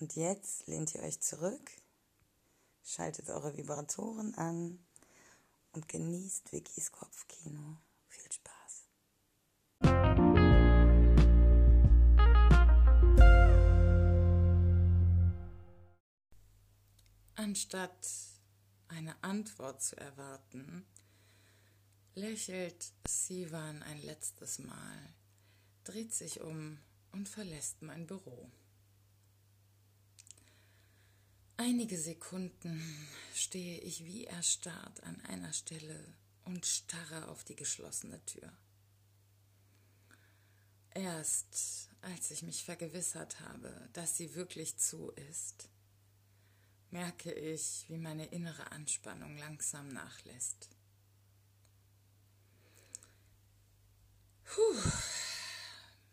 Und jetzt lehnt ihr euch zurück, schaltet eure Vibratoren an und genießt Vickys Kopfkino. Viel Spaß. Anstatt eine Antwort zu erwarten, lächelt Sivan ein letztes Mal, dreht sich um und verlässt mein Büro. Einige Sekunden stehe ich wie erstarrt an einer Stelle und starre auf die geschlossene Tür. Erst als ich mich vergewissert habe, dass sie wirklich zu ist, merke ich, wie meine innere Anspannung langsam nachlässt. Puh.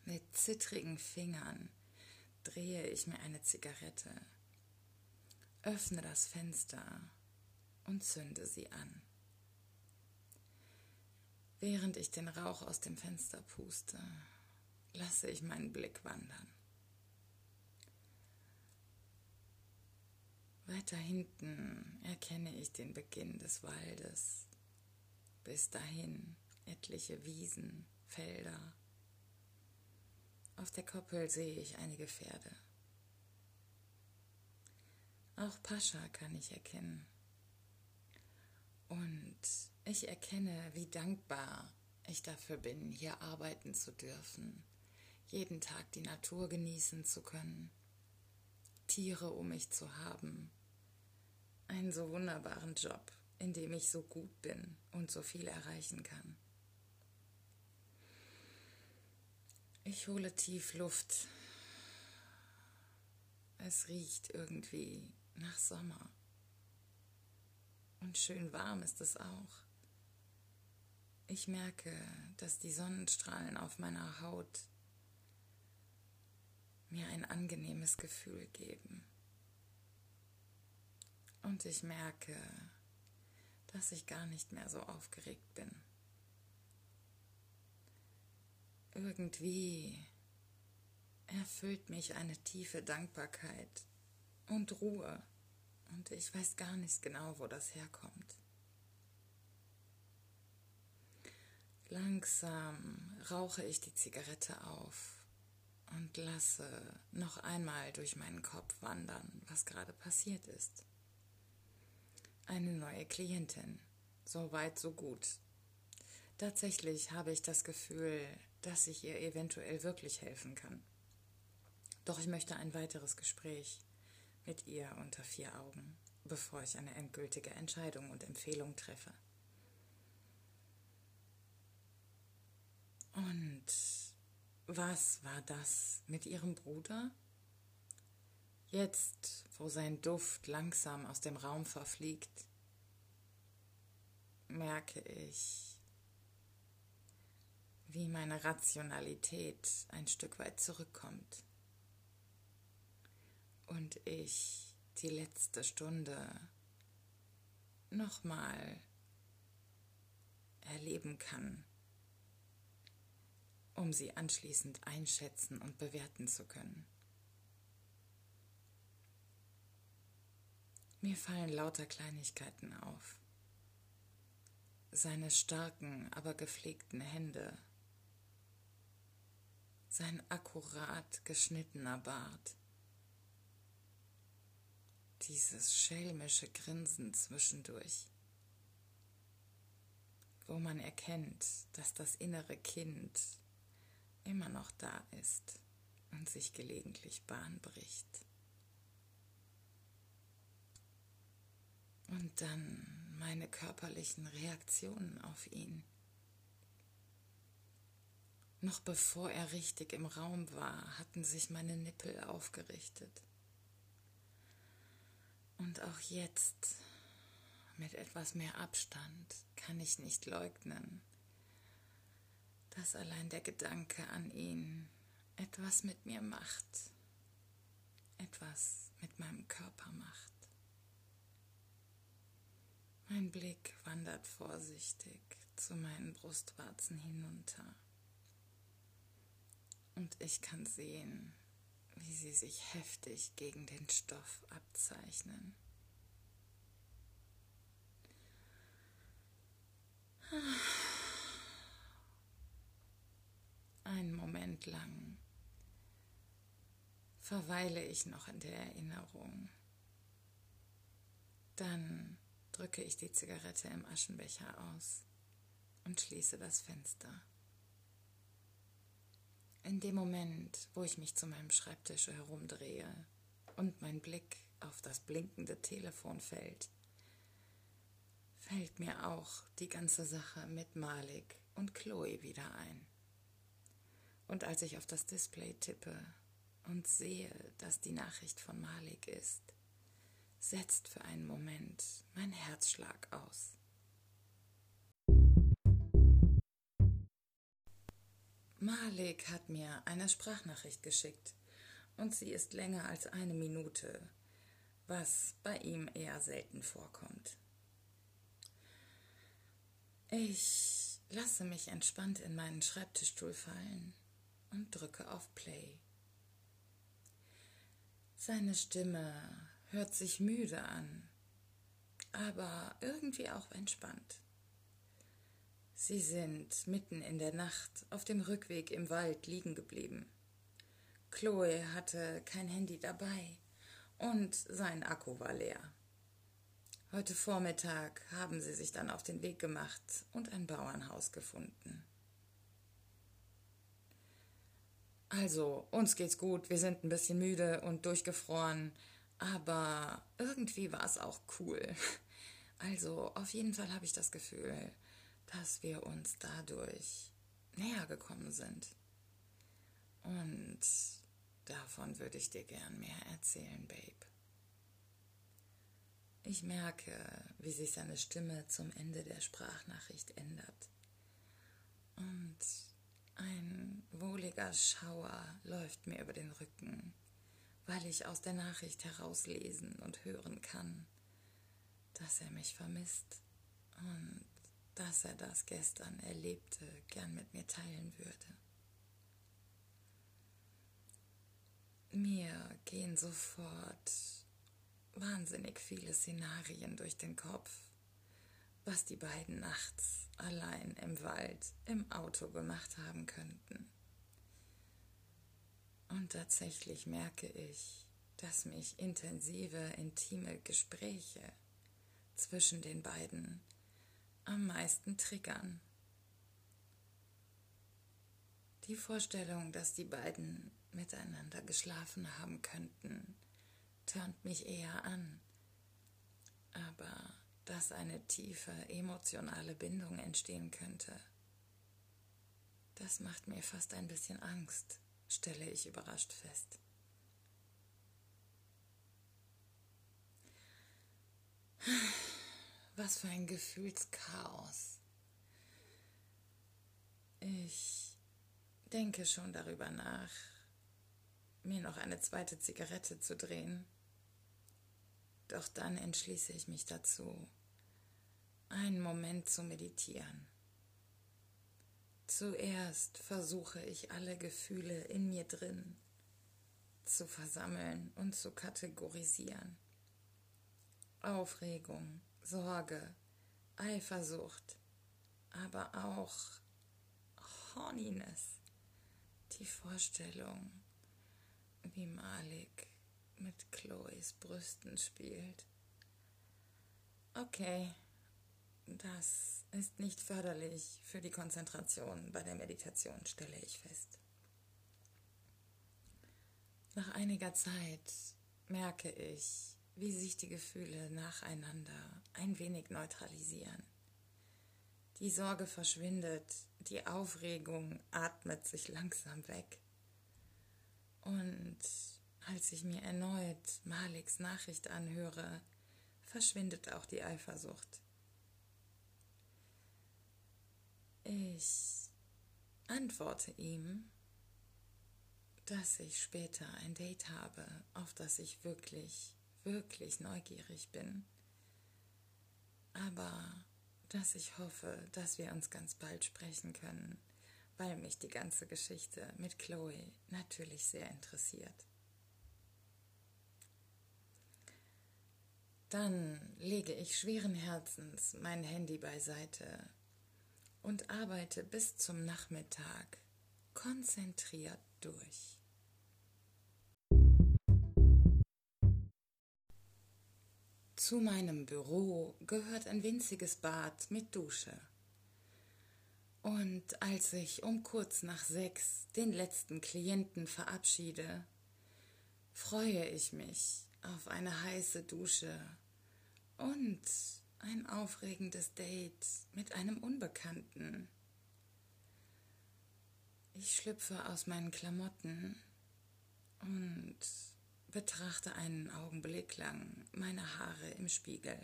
Mit zittrigen Fingern drehe ich mir eine Zigarette öffne das Fenster und zünde sie an. Während ich den Rauch aus dem Fenster puste, lasse ich meinen Blick wandern. Weiter hinten erkenne ich den Beginn des Waldes. Bis dahin etliche Wiesen, Felder. Auf der Koppel sehe ich einige Pferde. Auch Pascha kann ich erkennen. Und ich erkenne, wie dankbar ich dafür bin, hier arbeiten zu dürfen, jeden Tag die Natur genießen zu können, Tiere um mich zu haben, einen so wunderbaren Job, in dem ich so gut bin und so viel erreichen kann. Ich hole tief Luft. Es riecht irgendwie nach Sommer. Und schön warm ist es auch. Ich merke, dass die Sonnenstrahlen auf meiner Haut mir ein angenehmes Gefühl geben. Und ich merke, dass ich gar nicht mehr so aufgeregt bin. Irgendwie erfüllt mich eine tiefe Dankbarkeit und Ruhe. Und ich weiß gar nicht genau, wo das herkommt. Langsam rauche ich die Zigarette auf und lasse noch einmal durch meinen Kopf wandern, was gerade passiert ist. Eine neue Klientin. So weit, so gut. Tatsächlich habe ich das Gefühl, dass ich ihr eventuell wirklich helfen kann. Doch ich möchte ein weiteres Gespräch mit ihr unter vier Augen, bevor ich eine endgültige Entscheidung und Empfehlung treffe. Und was war das mit ihrem Bruder? Jetzt, wo sein Duft langsam aus dem Raum verfliegt, merke ich, wie meine Rationalität ein Stück weit zurückkommt und ich die letzte Stunde nochmal erleben kann, um sie anschließend einschätzen und bewerten zu können. Mir fallen lauter Kleinigkeiten auf. Seine starken, aber gepflegten Hände, sein akkurat geschnittener Bart, dieses schelmische Grinsen zwischendurch, wo man erkennt, dass das innere Kind immer noch da ist und sich gelegentlich Bahn bricht. Und dann meine körperlichen Reaktionen auf ihn. Noch bevor er richtig im Raum war, hatten sich meine Nippel aufgerichtet. Und auch jetzt, mit etwas mehr Abstand, kann ich nicht leugnen, dass allein der Gedanke an ihn etwas mit mir macht, etwas mit meinem Körper macht. Mein Blick wandert vorsichtig zu meinen Brustwarzen hinunter. Und ich kann sehen, wie sie sich heftig gegen den Stoff abzeichnen. Einen Moment lang verweile ich noch in der Erinnerung. Dann drücke ich die Zigarette im Aschenbecher aus und schließe das Fenster. In dem Moment, wo ich mich zu meinem Schreibtisch herumdrehe und mein Blick auf das blinkende Telefon fällt, fällt mir auch die ganze Sache mit Malik und Chloe wieder ein. Und als ich auf das Display tippe und sehe, dass die Nachricht von Malik ist, setzt für einen Moment mein Herzschlag aus. Malik hat mir eine Sprachnachricht geschickt und sie ist länger als eine Minute, was bei ihm eher selten vorkommt. Ich lasse mich entspannt in meinen Schreibtischstuhl fallen und drücke auf Play. Seine Stimme hört sich müde an, aber irgendwie auch entspannt. Sie sind mitten in der Nacht auf dem Rückweg im Wald liegen geblieben. Chloe hatte kein Handy dabei und sein Akku war leer. Heute Vormittag haben sie sich dann auf den Weg gemacht und ein Bauernhaus gefunden. Also, uns geht's gut, wir sind ein bisschen müde und durchgefroren, aber irgendwie war es auch cool. Also, auf jeden Fall habe ich das Gefühl, dass wir uns dadurch näher gekommen sind. Und davon würde ich dir gern mehr erzählen, Babe. Ich merke, wie sich seine Stimme zum Ende der Sprachnachricht ändert. Und ein wohliger Schauer läuft mir über den Rücken, weil ich aus der Nachricht herauslesen und hören kann, dass er mich vermisst und dass er das gestern Erlebte gern mit mir teilen würde. Mir gehen sofort wahnsinnig viele Szenarien durch den Kopf, was die beiden nachts allein im Wald im Auto gemacht haben könnten. Und tatsächlich merke ich, dass mich intensive, intime Gespräche zwischen den beiden am meisten triggern. Die Vorstellung, dass die beiden miteinander geschlafen haben könnten, tönt mich eher an. Aber dass eine tiefe emotionale Bindung entstehen könnte, das macht mir fast ein bisschen Angst, stelle ich überrascht fest. Was für ein Gefühlschaos. Ich denke schon darüber nach, mir noch eine zweite Zigarette zu drehen. Doch dann entschließe ich mich dazu, einen Moment zu meditieren. Zuerst versuche ich alle Gefühle in mir drin zu versammeln und zu kategorisieren. Aufregung, Sorge, Eifersucht, aber auch Horniness, die Vorstellung, wie Malik mit Chloes Brüsten spielt. Okay, das ist nicht förderlich für die Konzentration bei der Meditation, stelle ich fest. Nach einiger Zeit merke ich, wie sich die Gefühle nacheinander ein wenig neutralisieren. Die Sorge verschwindet, die Aufregung atmet sich langsam weg. Und als ich mir erneut Maliks Nachricht anhöre, verschwindet auch die Eifersucht. Ich antworte ihm, dass ich später ein Date habe, auf das ich wirklich, wirklich neugierig bin. Aber dass ich hoffe, dass wir uns ganz bald sprechen können, weil mich die ganze Geschichte mit Chloe natürlich sehr interessiert. Dann lege ich schweren Herzens mein Handy beiseite und arbeite bis zum Nachmittag konzentriert durch. Zu meinem Büro gehört ein winziges Bad mit Dusche. Und als ich um kurz nach sechs den letzten Klienten verabschiede, freue ich mich auf eine heiße Dusche und ein aufregendes Date mit einem Unbekannten. Ich schlüpfe aus meinen Klamotten und betrachte einen Augenblick lang meine Haare im Spiegel.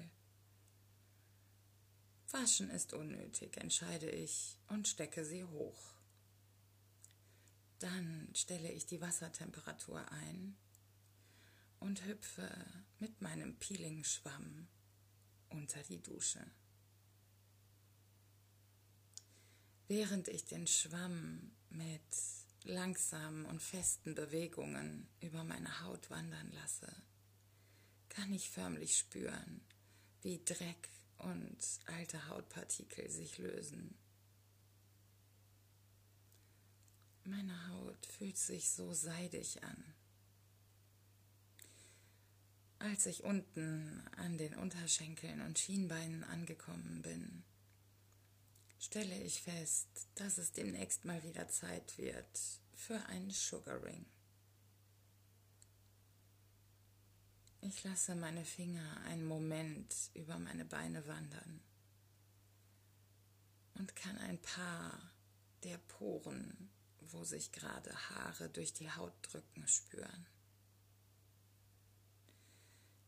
Waschen ist unnötig, entscheide ich und stecke sie hoch. Dann stelle ich die Wassertemperatur ein und hüpfe mit meinem Peeling-Schwamm unter die Dusche. Während ich den Schwamm mit langsamen und festen Bewegungen über meine Haut wandern lasse, kann ich förmlich spüren, wie Dreck und alte Hautpartikel sich lösen. Meine Haut fühlt sich so seidig an. Als ich unten an den Unterschenkeln und Schienbeinen angekommen bin, stelle ich fest, dass es demnächst mal wieder Zeit wird für einen Sugaring. Ich lasse meine Finger einen Moment über meine Beine wandern und kann ein paar der Poren, wo sich gerade Haare durch die Haut drücken, spüren.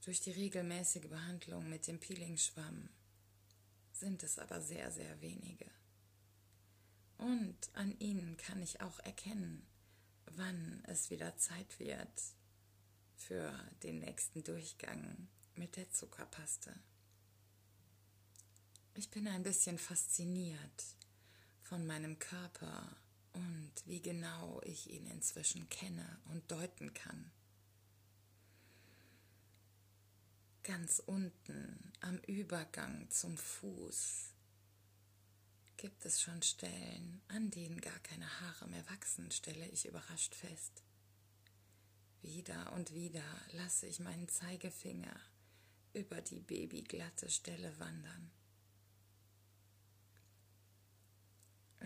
Durch die regelmäßige Behandlung mit dem Peelingschwamm sind es aber sehr, sehr wenige. Und an ihnen kann ich auch erkennen, wann es wieder Zeit wird für den nächsten Durchgang mit der Zuckerpaste. Ich bin ein bisschen fasziniert von meinem Körper und wie genau ich ihn inzwischen kenne und deuten kann. Ganz unten am Übergang zum Fuß gibt es schon Stellen, an denen gar keine Haare mehr wachsen, stelle ich überrascht fest. Wieder und wieder lasse ich meinen Zeigefinger über die babyglatte Stelle wandern.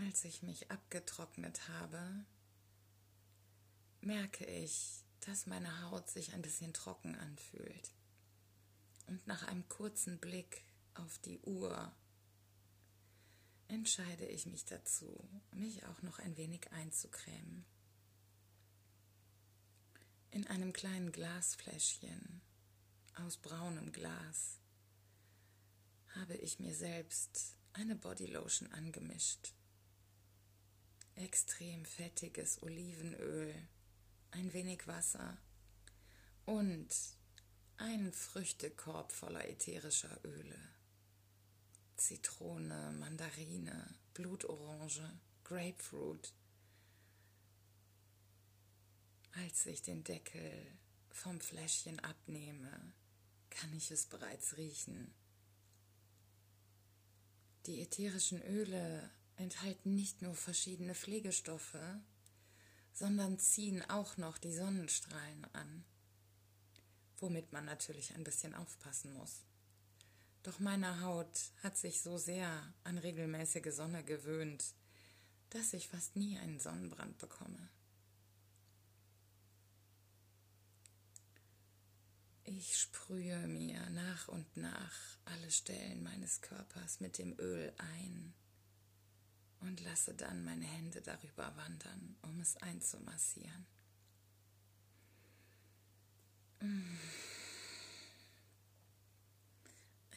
Als ich mich abgetrocknet habe, merke ich, dass meine Haut sich ein bisschen trocken anfühlt und nach einem kurzen Blick auf die Uhr entscheide ich mich dazu, mich auch noch ein wenig einzucremen. In einem kleinen Glasfläschchen aus braunem Glas habe ich mir selbst eine Bodylotion angemischt. Extrem fettiges Olivenöl, ein wenig Wasser und ein Früchtekorb voller ätherischer Öle. Zitrone, Mandarine, Blutorange, Grapefruit. Als ich den Deckel vom Fläschchen abnehme, kann ich es bereits riechen. Die ätherischen Öle enthalten nicht nur verschiedene Pflegestoffe, sondern ziehen auch noch die Sonnenstrahlen an. Womit man natürlich ein bisschen aufpassen muss. Doch meine Haut hat sich so sehr an regelmäßige Sonne gewöhnt, dass ich fast nie einen Sonnenbrand bekomme. Ich sprühe mir nach und nach alle Stellen meines Körpers mit dem Öl ein und lasse dann meine Hände darüber wandern, um es einzumassieren.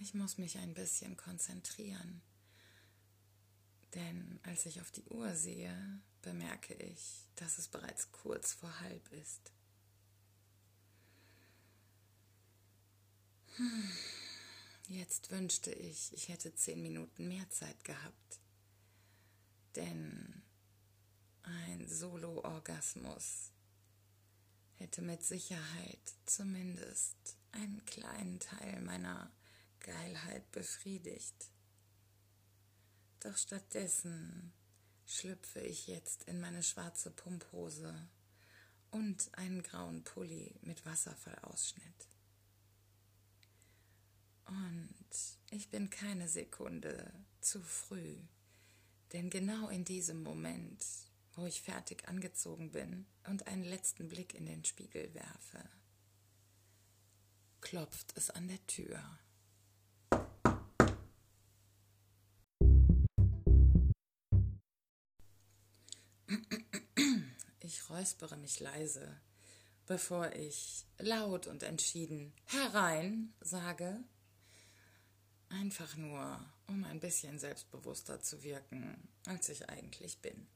Ich muss mich ein bisschen konzentrieren, denn als ich auf die Uhr sehe, bemerke ich, dass es bereits kurz vor halb ist. Hm. Jetzt wünschte ich, ich hätte zehn Minuten mehr Zeit gehabt. Denn ein Solo-Orgasmus hätte mit Sicherheit zumindest einen kleinen Teil meiner Geilheit befriedigt. Doch stattdessen schlüpfe ich jetzt in meine schwarze Pumphose und einen grauen Pulli mit Wasserfallausschnitt. Und ich bin keine Sekunde zu früh, denn genau in diesem Moment, wo ich fertig angezogen bin und einen letzten Blick in den Spiegel werfe, klopft es an der Tür. Ich räuspere mich leise, bevor ich laut und entschieden herein sage Einfach nur, um ein bisschen selbstbewusster zu wirken, als ich eigentlich bin.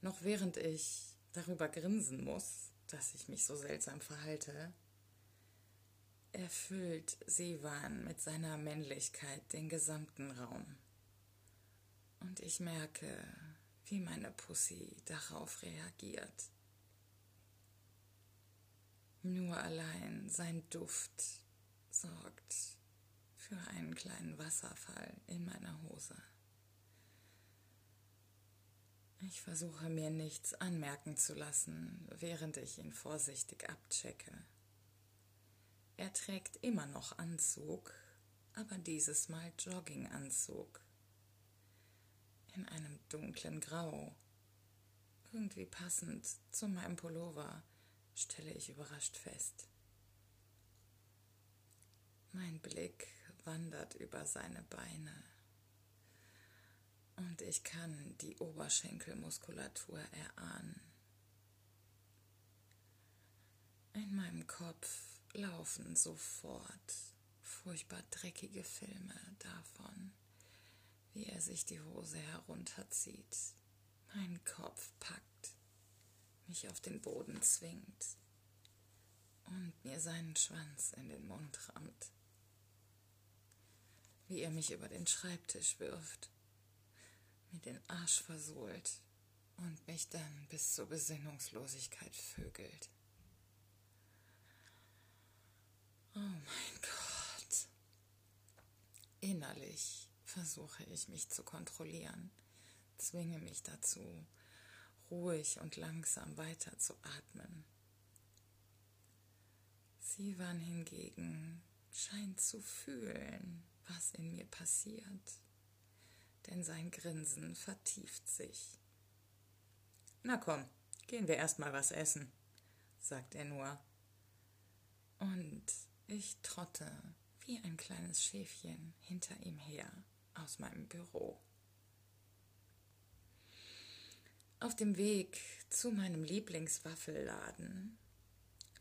Noch während ich darüber grinsen muss, dass ich mich so seltsam verhalte, erfüllt Sivan mit seiner Männlichkeit den gesamten Raum. Und ich merke, wie meine Pussy darauf reagiert. Nur allein sein Duft sorgt für einen kleinen Wasserfall in meiner Hose. Ich versuche mir nichts anmerken zu lassen, während ich ihn vorsichtig abchecke. Er trägt immer noch Anzug, aber dieses Mal Jogginganzug. In einem dunklen Grau. Irgendwie passend zu meinem Pullover, stelle ich überrascht fest. Mein Blick wandert über seine Beine und ich kann die Oberschenkelmuskulatur erahnen. In meinem Kopf laufen sofort furchtbar dreckige Filme davon, wie er sich die Hose herunterzieht, meinen Kopf packt, mich auf den Boden zwingt und mir seinen Schwanz in den Mund rammt. Wie er mich über den Schreibtisch wirft, mir den Arsch versohlt und mich dann bis zur Besinnungslosigkeit vögelt. Oh mein Gott. Innerlich versuche ich mich zu kontrollieren, zwinge mich dazu, ruhig und langsam weiter zu atmen. Sivan hingegen scheint zu fühlen, was in mir passiert, denn sein Grinsen vertieft sich. Na komm, gehen wir erst mal was essen, sagt er nur. Und ich trotte wie ein kleines Schäfchen hinter ihm her aus meinem Büro. Auf dem Weg zu meinem Lieblingswaffelladen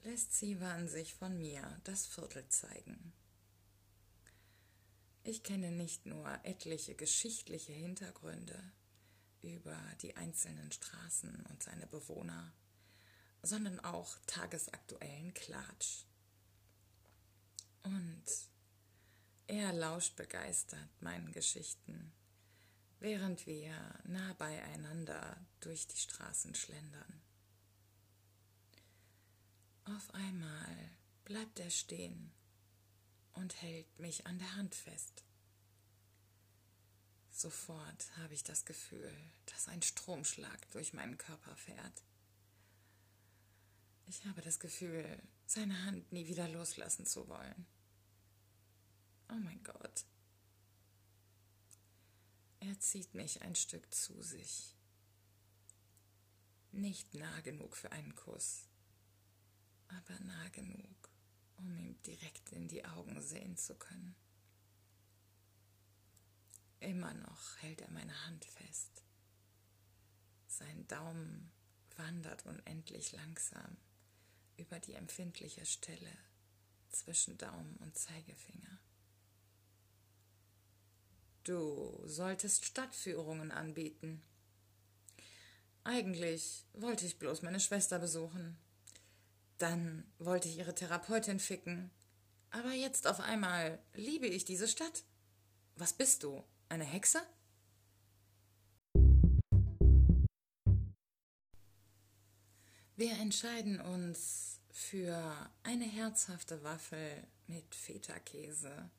lässt Sivan sich von mir das Viertel zeigen. Ich kenne nicht nur etliche geschichtliche Hintergründe über die einzelnen Straßen und seine Bewohner, sondern auch tagesaktuellen Klatsch. Und er lauscht begeistert meinen Geschichten, während wir nah beieinander durch die Straßen schlendern. Auf einmal bleibt er stehen und hält mich an der Hand fest. Sofort habe ich das Gefühl, dass ein Stromschlag durch meinen Körper fährt. Ich habe das Gefühl, seine Hand nie wieder loslassen zu wollen. Oh mein Gott. Er zieht mich ein Stück zu sich. Nicht nah genug für einen Kuss, aber nah genug, um ihm direkt in die Augen sehen zu können. Immer noch hält er meine Hand fest. Sein Daumen wandert unendlich langsam über die empfindliche Stelle zwischen Daumen und Zeigefinger. Du solltest Stadtführungen anbieten. Eigentlich wollte ich bloß meine Schwester besuchen. Dann wollte ich ihre Therapeutin ficken. Aber jetzt auf einmal liebe ich diese Stadt. Was bist du? Eine Hexe? Wir entscheiden uns für eine herzhafte Waffel mit Feta-Käse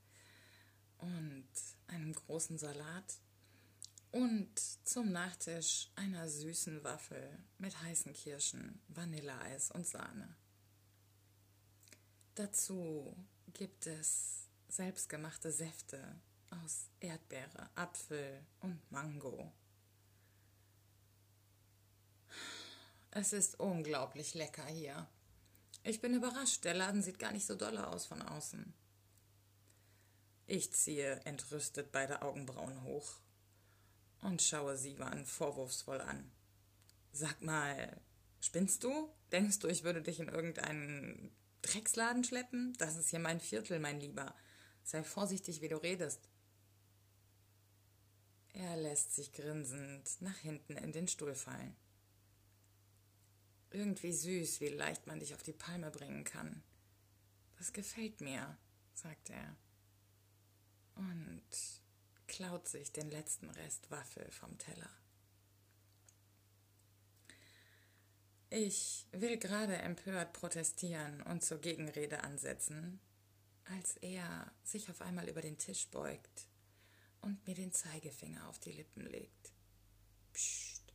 und einem großen Salat und zum Nachtisch einer süßen Waffel mit heißen Kirschen, Vanilleeis und Sahne. Dazu gibt es selbstgemachte Säfte aus Erdbeere, Apfel und Mango. Es ist unglaublich lecker hier. Ich bin überrascht, der Laden sieht gar nicht so doll aus von außen. Ich ziehe entrüstet beide Augenbrauen hoch und schaue Sivan vorwurfsvoll an. Sag mal, spinnst du? Denkst du, ich würde dich in irgendeinen Drecksladen schleppen? Das ist hier mein Viertel, mein Lieber. Sei vorsichtig, wie du redest. Er lässt sich grinsend nach hinten in den Stuhl fallen. Irgendwie süß, wie leicht man dich auf die Palme bringen kann. Das gefällt mir, sagt er und klaut sich den letzten Rest Waffel vom Teller. Ich will gerade empört protestieren und zur Gegenrede ansetzen, als er sich auf einmal über den Tisch beugt und mir den Zeigefinger auf die Lippen legt. Psst.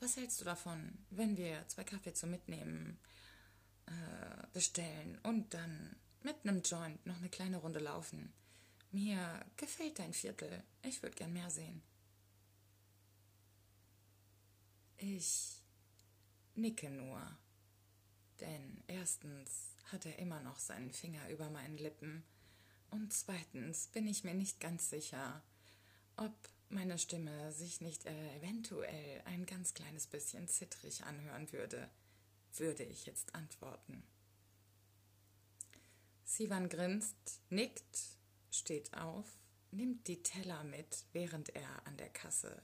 Was hältst du davon, wenn wir zwei Kaffee zum Mitnehmen äh, bestellen und dann mit einem Joint noch eine kleine Runde laufen? Mir gefällt dein Viertel. Ich würde gern mehr sehen. Ich nicke nur, denn erstens hat er immer noch seinen Finger über meinen Lippen und zweitens bin ich mir nicht ganz sicher, ob meine Stimme sich nicht eventuell ein ganz kleines bisschen zittrig anhören würde, würde ich jetzt antworten. Sivan grinst, nickt, steht auf, nimmt die Teller mit, während er an der Kasse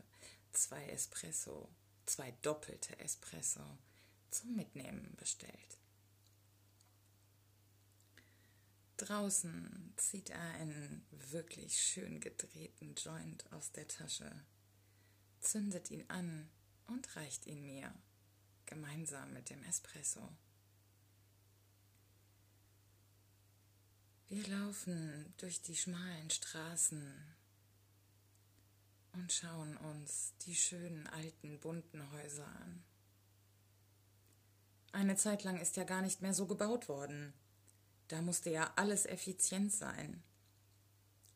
zwei Espresso, zwei doppelte Espresso zum Mitnehmen bestellt. Draußen zieht er einen wirklich schön gedrehten Joint aus der Tasche, zündet ihn an und reicht ihn mir, gemeinsam mit dem Espresso. Wir laufen durch die schmalen Straßen und schauen uns die schönen alten bunten Häuser an. Eine Zeit lang ist ja gar nicht mehr so gebaut worden. Da musste ja alles effizient sein.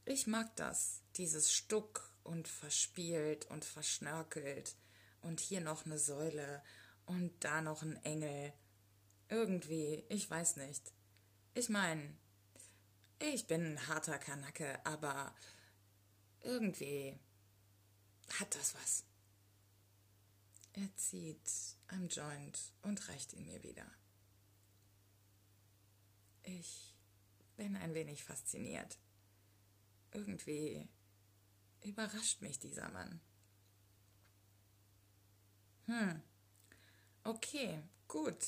Ich mag das, dieses Stuck und verspielt und verschnörkelt und hier noch eine Säule und da noch ein Engel. Irgendwie, ich weiß nicht. Ich meine, ich bin ein harter Kanacke, aber irgendwie hat das was. Er zieht am Joint und reicht ihn mir wieder. Ich bin ein wenig fasziniert. Irgendwie überrascht mich dieser Mann. Hm. Okay, gut.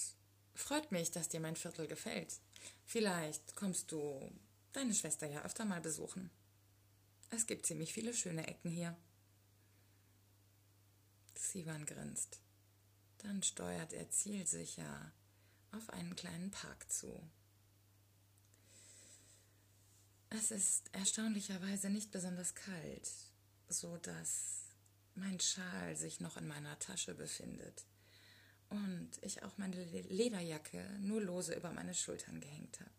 Freut mich, dass dir mein Viertel gefällt. Vielleicht kommst du deine Schwester ja öfter mal besuchen. Es gibt ziemlich viele schöne Ecken hier. Sivan grinst. Dann steuert er zielsicher auf einen kleinen Park zu. Es ist erstaunlicherweise nicht besonders kalt, so dass mein Schal sich noch in meiner Tasche befindet und ich auch meine Lederjacke nur lose über meine Schultern gehängt habe.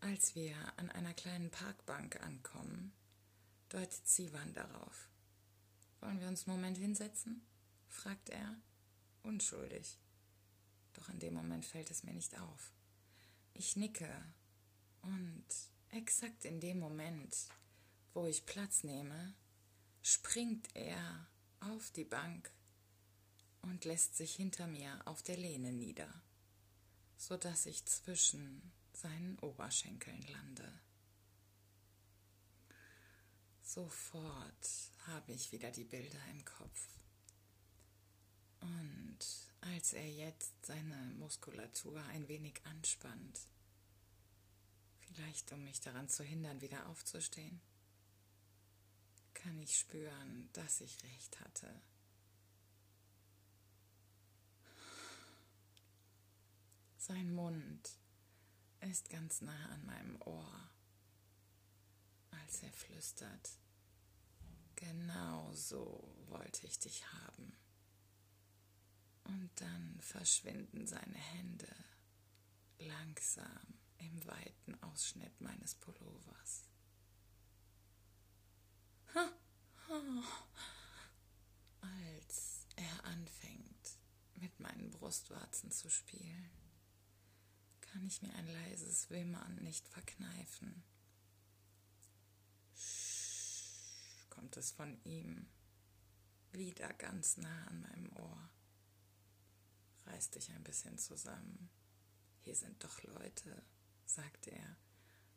Als wir an einer kleinen Parkbank ankommen, deutet Sivan darauf. Wollen wir uns einen Moment hinsetzen? fragt er, unschuldig. Doch in dem Moment fällt es mir nicht auf. Ich nicke und exakt in dem Moment, wo ich Platz nehme, springt er auf die Bank und lässt sich hinter mir auf der Lehne nieder, so dass ich zwischen seinen Oberschenkeln lande. Sofort habe ich wieder die Bilder im Kopf. Und als er jetzt seine Muskulatur ein wenig anspannt, vielleicht um mich daran zu hindern, wieder aufzustehen, kann ich spüren, dass ich recht hatte. Sein Mund ist ganz nah an meinem Ohr, als er flüstert, genau so wollte ich dich haben. Und dann verschwinden seine Hände langsam im weiten Ausschnitt meines Pullovers. Als er anfängt, mit meinen Brustwarzen zu spielen, kann ich mir ein leises Wimmern nicht verkneifen. Kommt es von ihm, wieder ganz nah an meinem Ohr. Reiß dich ein bisschen zusammen. Hier sind doch Leute, sagt er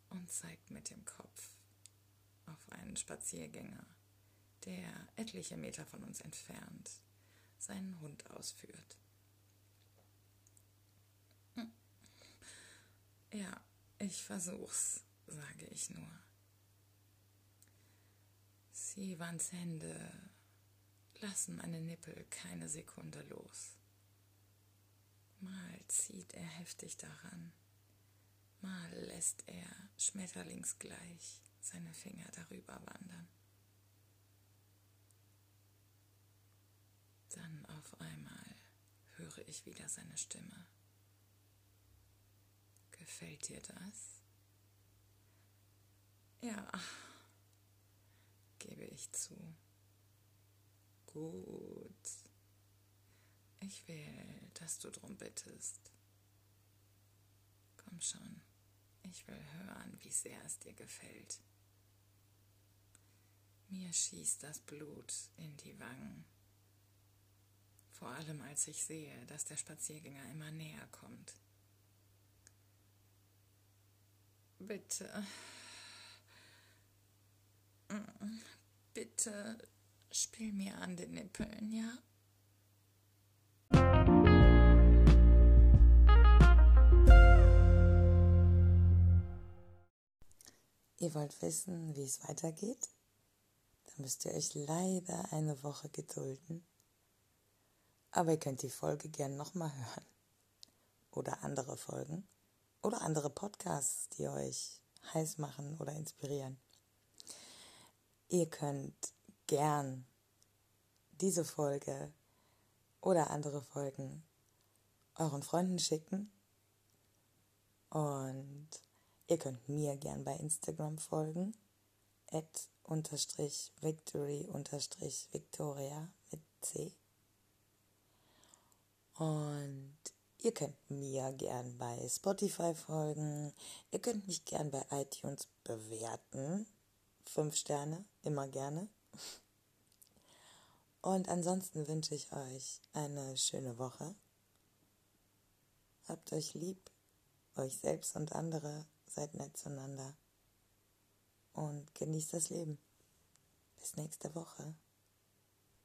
und zeigt mit dem Kopf auf einen Spaziergänger, der etliche Meter von uns entfernt seinen Hund ausführt. Hm. Ja, ich versuch's, sage ich nur. Sivans Hände lassen meine Nippel keine Sekunde los. Mal zieht er heftig daran, mal lässt er schmetterlingsgleich seine Finger darüber wandern. Dann auf einmal höre ich wieder seine Stimme. Gefällt dir das? Ja, gebe ich zu. Gut. Ich will, dass du drum bittest. Komm schon, ich will hören, wie sehr es dir gefällt. Mir schießt das Blut in die Wangen. Vor allem als ich sehe, dass der Spaziergänger immer näher kommt. Bitte. Bitte spiel mir an den Nippeln, ja? Ihr wollt wissen, wie es weitergeht? Dann müsst ihr euch leider eine Woche gedulden. Aber ihr könnt die Folge gern nochmal hören. Oder andere Folgen. Oder andere Podcasts, die euch heiß machen oder inspirieren. Ihr könnt gern diese Folge oder andere Folgen euren Freunden schicken. Und ihr könnt mir gern bei Instagram folgen. At unterstrich victory unterstrich victoria mit C. Und ihr könnt mir gern bei Spotify folgen. Ihr könnt mich gern bei iTunes bewerten. Fünf Sterne, immer gerne. Und ansonsten wünsche ich euch eine schöne Woche. Habt euch lieb, euch selbst und andere, seid nett zueinander und genießt das Leben. Bis nächste Woche.